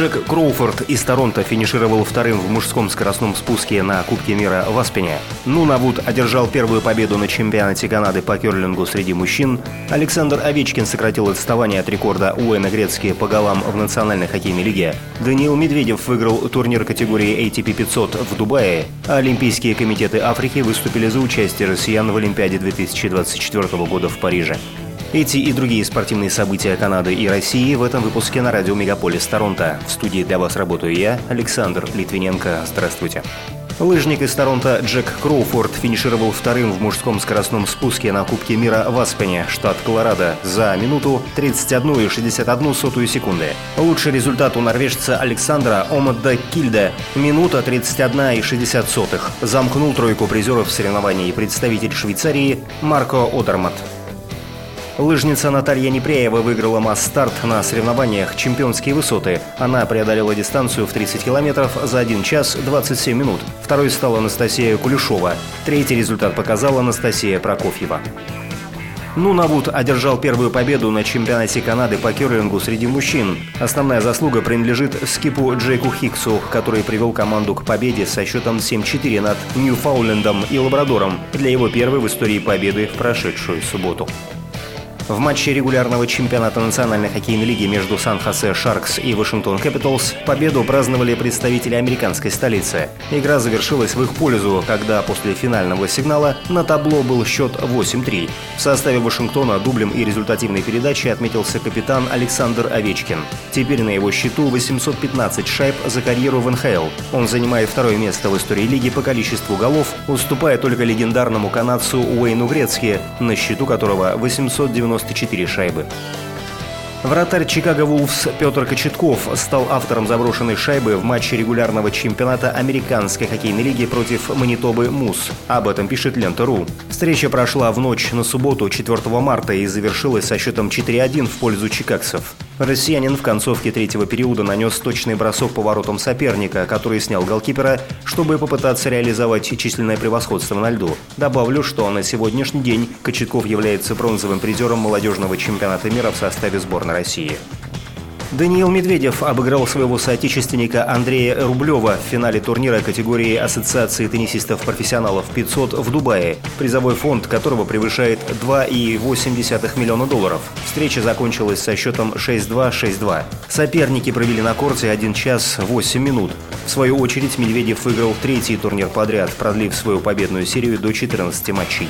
Джек Кроуфорд из Торонто финишировал вторым в мужском скоростном спуске на Кубке мира в Аспене. Нунавуд одержал первую победу на чемпионате Канады по керлингу среди мужчин. Александр Овечкин сократил отставание от рекорда Уэна Грецки по голам в Национальной хоккейной лиге. Даниил Медведев выиграл турнир категории ATP 500 в Дубае, а Олимпийские комитеты Африки выступили за участие россиян в Олимпиаде 2024 года в Париже. Эти и другие спортивные события Канады и России в этом выпуске на радио Мегаполис Торонто. В студии для вас работаю я, Александр Литвиненко. Здравствуйте. Лыжник из Торонто Джек Кроуфорд финишировал вторым в мужском скоростном спуске на Кубке мира в Аспене, штат Колорадо, за минуту 31,61 сотую секунды. Лучший результат у норвежца Александра Омадда Кильда – минута 31,60 сотых. Замкнул тройку призеров соревнований представитель Швейцарии Марко Одермат. Лыжница Наталья Непряева выиграла масс-старт на соревнованиях «Чемпионские высоты». Она преодолела дистанцию в 30 километров за 1 час 27 минут. Второй стала Анастасия Кулешова. Третий результат показала Анастасия Прокофьева. Нунавуд одержал первую победу на чемпионате Канады по керлингу среди мужчин. Основная заслуга принадлежит скипу Джейку Хиксу, который привел команду к победе со счетом 7-4 над Ньюфаулендом и Лабрадором для его первой в истории победы в прошедшую субботу. В матче регулярного чемпионата Национальной хоккейной лиги между Сан-Хосе Шаркс и Вашингтон Капиталс победу праздновали представители американской столицы. Игра завершилась в их пользу, когда после финального сигнала на табло был счет 8-3. В составе Вашингтона дублем и результативной передачей отметился капитан Александр Овечкин. Теперь на его счету 815 шайб за карьеру в НХЛ. Он занимает второе место в истории лиги по количеству голов, уступая только легендарному канадцу Уэйну Грецки, на счету которого 890 94 шайбы. Вратарь Чикаго Вулфс Петр Кочетков стал автором заброшенной шайбы в матче регулярного чемпионата Американской хоккейной лиги против Манитобы Мус. Об этом пишет Лента.ру. Встреча прошла в ночь на субботу 4 марта и завершилась со счетом 4-1 в пользу чикагцев. Россиянин в концовке третьего периода нанес точный бросок по воротам соперника, который снял голкипера, чтобы попытаться реализовать численное превосходство на льду. Добавлю, что на сегодняшний день Кочетков является бронзовым призером молодежного чемпионата мира в составе сборной России. Даниил Медведев обыграл своего соотечественника Андрея Рублева в финале турнира категории Ассоциации теннисистов-профессионалов 500 в Дубае, призовой фонд которого превышает 2,8 миллиона долларов. Встреча закончилась со счетом 6-2-6-2. Соперники провели на корте 1 час 8 минут. В свою очередь Медведев выиграл третий турнир подряд, продлив свою победную серию до 14 матчей.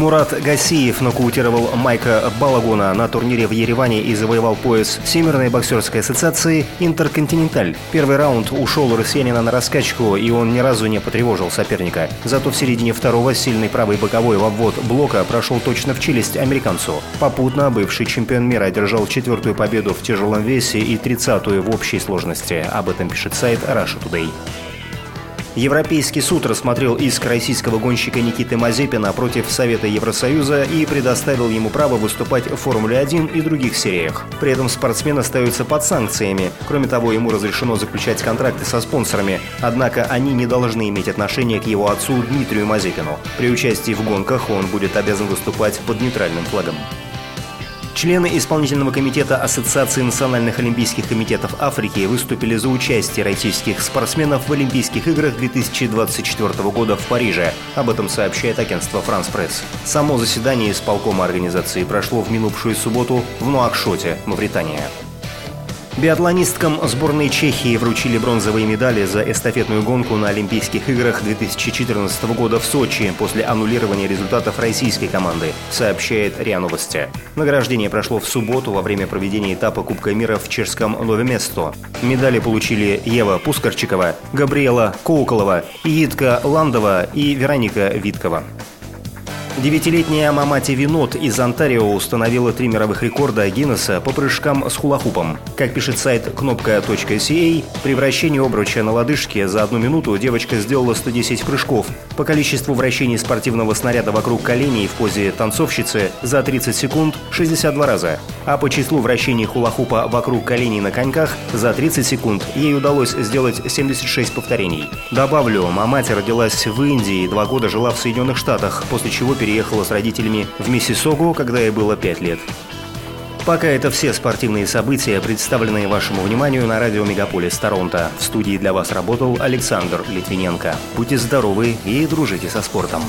Мурат Гасиев нокаутировал Майка Балагуна на турнире в Ереване и завоевал пояс Всемирной боксерской ассоциации «Интерконтиненталь». Первый раунд ушел у россиянина на раскачку, и он ни разу не потревожил соперника. Зато в середине второго сильный правый боковой в обвод блока прошел точно в челюсть американцу. Попутно бывший чемпион мира одержал четвертую победу в тяжелом весе и тридцатую в общей сложности. Об этом пишет сайт Russia Today. Европейский суд рассмотрел иск российского гонщика Никиты Мазепина против Совета Евросоюза и предоставил ему право выступать в Формуле-1 и других сериях. При этом спортсмен остается под санкциями. Кроме того, ему разрешено заключать контракты со спонсорами, однако они не должны иметь отношения к его отцу Дмитрию Мазепину. При участии в гонках он будет обязан выступать под нейтральным флагом. Члены исполнительного комитета Ассоциации национальных олимпийских комитетов Африки выступили за участие российских спортсменов в Олимпийских играх 2024 года в Париже. Об этом сообщает агентство «Франс Пресс». Само заседание исполкома организации прошло в минувшую субботу в Нуакшоте, Мавритания. Биатлонисткам сборной Чехии вручили бронзовые медали за эстафетную гонку на Олимпийских играх 2014 года в Сочи после аннулирования результатов российской команды, сообщает РИА Новости. Награждение прошло в субботу во время проведения этапа Кубка мира в чешском Новеместо. Медали получили Ева Пускарчикова, Габриэла Коуколова, Иитка Ландова и Вероника Виткова. Девятилетняя Мамати Винот из Онтарио установила три мировых рекорда Гиннесса по прыжкам с хулахупом. Как пишет сайт кнопка.ca, при вращении обруча на лодыжке за одну минуту девочка сделала 110 прыжков. По количеству вращений спортивного снаряда вокруг коленей в позе танцовщицы за 30 секунд 62 раза. А по числу вращений хулахупа вокруг коленей на коньках за 30 секунд ей удалось сделать 76 повторений. Добавлю, Мамати родилась в Индии, два года жила в Соединенных Штатах, после чего переехала с родителями в Миссисогу, когда ей было 5 лет. Пока это все спортивные события, представленные вашему вниманию на радио Мегаполис Торонто. В студии для вас работал Александр Литвиненко. Будьте здоровы и дружите со спортом.